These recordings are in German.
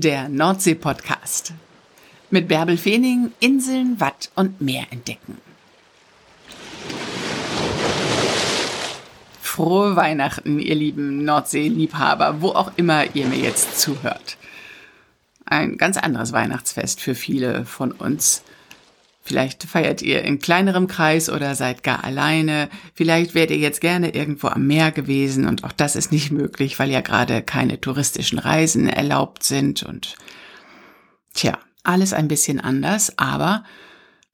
der Nordsee-Podcast. Mit Bärbel Feening Inseln, Watt und Meer entdecken. Frohe Weihnachten, ihr lieben Nordsee-Liebhaber, wo auch immer ihr mir jetzt zuhört. Ein ganz anderes Weihnachtsfest für viele von uns. Vielleicht feiert ihr in kleinerem Kreis oder seid gar alleine. Vielleicht wärt ihr jetzt gerne irgendwo am Meer gewesen und auch das ist nicht möglich, weil ja gerade keine touristischen Reisen erlaubt sind und tja, alles ein bisschen anders, aber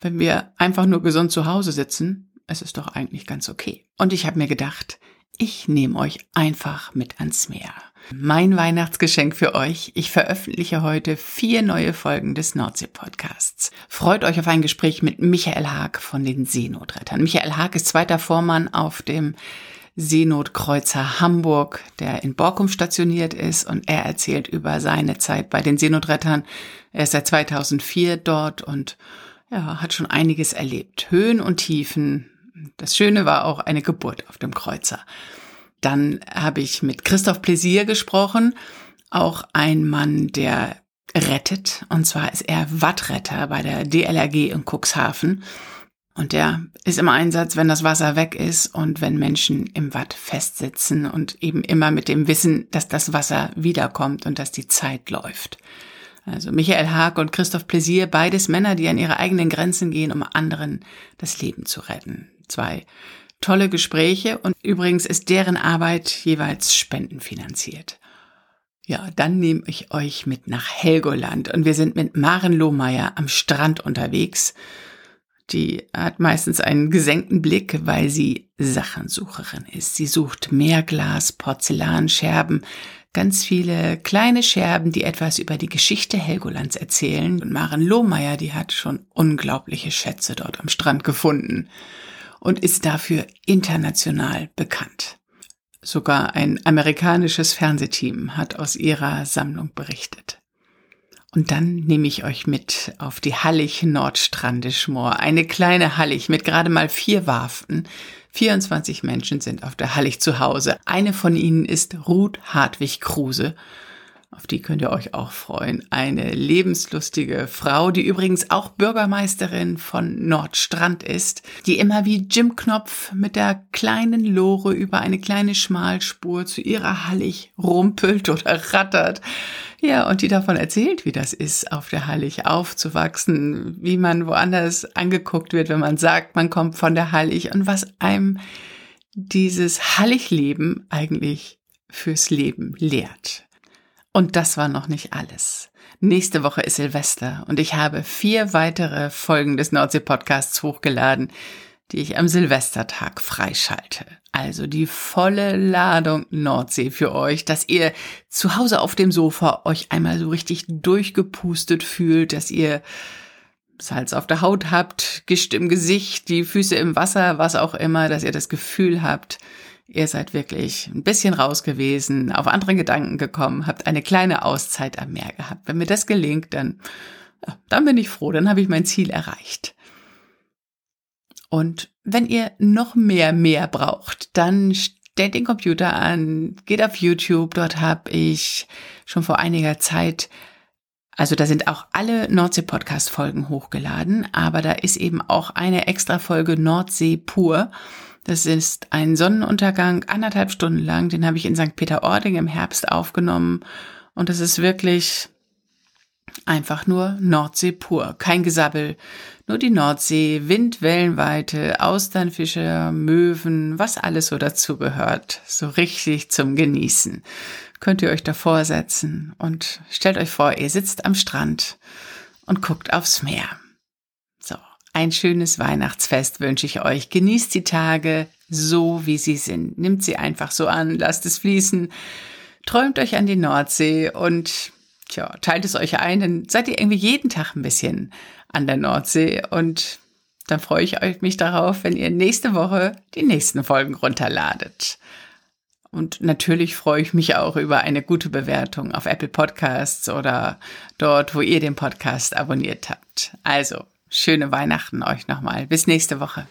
wenn wir einfach nur gesund zu Hause sitzen, es ist doch eigentlich ganz okay. Und ich habe mir gedacht, ich nehme euch einfach mit ans Meer. Mein Weihnachtsgeschenk für euch. Ich veröffentliche heute vier neue Folgen des Nordsee-Podcasts. Freut euch auf ein Gespräch mit Michael Haag von den Seenotrettern. Michael Haag ist zweiter Vormann auf dem Seenotkreuzer Hamburg, der in Borkum stationiert ist und er erzählt über seine Zeit bei den Seenotrettern. Er ist seit 2004 dort und ja, hat schon einiges erlebt. Höhen und Tiefen. Das Schöne war auch eine Geburt auf dem Kreuzer. Dann habe ich mit Christoph Pläsier gesprochen, auch ein Mann, der rettet. Und zwar ist er Wattretter bei der DLRG in Cuxhaven. Und der ist im Einsatz, wenn das Wasser weg ist und wenn Menschen im Watt festsitzen und eben immer mit dem Wissen, dass das Wasser wiederkommt und dass die Zeit läuft. Also Michael Haag und Christoph Pläsier, beides Männer, die an ihre eigenen Grenzen gehen, um anderen das Leben zu retten. Zwei tolle Gespräche und übrigens ist deren Arbeit jeweils spendenfinanziert. Ja, dann nehme ich euch mit nach Helgoland und wir sind mit Maren Lohmeier am Strand unterwegs. Die hat meistens einen gesenkten Blick, weil sie Sachensucherin ist. Sie sucht Meerglas, Porzellanscherben, ganz viele kleine Scherben, die etwas über die Geschichte Helgolands erzählen. Und Maren Lohmeier, die hat schon unglaubliche Schätze dort am Strand gefunden und ist dafür international bekannt. Sogar ein amerikanisches Fernsehteam hat aus ihrer Sammlung berichtet. Und dann nehme ich euch mit auf die Hallig Nordstrandischmoor, eine kleine Hallig mit gerade mal vier Warften. 24 Menschen sind auf der Hallig zu Hause. Eine von ihnen ist Ruth Hartwig Kruse auf die könnt ihr euch auch freuen. Eine lebenslustige Frau, die übrigens auch Bürgermeisterin von Nordstrand ist, die immer wie Jim Knopf mit der kleinen Lore über eine kleine Schmalspur zu ihrer Hallig rumpelt oder rattert. Ja, und die davon erzählt, wie das ist, auf der Hallig aufzuwachsen, wie man woanders angeguckt wird, wenn man sagt, man kommt von der Hallig und was einem dieses Halligleben eigentlich fürs Leben lehrt. Und das war noch nicht alles. Nächste Woche ist Silvester und ich habe vier weitere Folgen des Nordsee-Podcasts hochgeladen, die ich am Silvestertag freischalte. Also die volle Ladung Nordsee für euch, dass ihr zu Hause auf dem Sofa euch einmal so richtig durchgepustet fühlt, dass ihr Salz auf der Haut habt, Gischt im Gesicht, die Füße im Wasser, was auch immer, dass ihr das Gefühl habt, Ihr seid wirklich ein bisschen raus gewesen, auf andere Gedanken gekommen, habt eine kleine Auszeit am Meer gehabt. Wenn mir das gelingt, dann, dann bin ich froh, dann habe ich mein Ziel erreicht. Und wenn ihr noch mehr mehr braucht, dann stellt den Computer an, geht auf YouTube, dort habe ich schon vor einiger Zeit also da sind auch alle Nordsee-Podcast-Folgen hochgeladen, aber da ist eben auch eine extra Folge Nordsee pur. Das ist ein Sonnenuntergang, anderthalb Stunden lang. Den habe ich in St. Peter-Ording im Herbst aufgenommen. Und das ist wirklich einfach nur Nordsee pur. Kein Gesabbel. Nur die Nordsee, Wind, Wellenweite, Austernfische, Möwen, was alles so dazugehört. So richtig zum Genießen. Könnt ihr euch davor setzen und stellt euch vor, ihr sitzt am Strand und guckt aufs Meer. Ein schönes Weihnachtsfest wünsche ich euch. Genießt die Tage so, wie sie sind. Nimmt sie einfach so an, lasst es fließen. Träumt euch an die Nordsee und tja, teilt es euch ein, dann seid ihr irgendwie jeden Tag ein bisschen an der Nordsee und dann freue ich mich darauf, wenn ihr nächste Woche die nächsten Folgen runterladet. Und natürlich freue ich mich auch über eine gute Bewertung auf Apple Podcasts oder dort, wo ihr den Podcast abonniert habt. Also, schöne Weihnachten euch nochmal. Bis nächste Woche.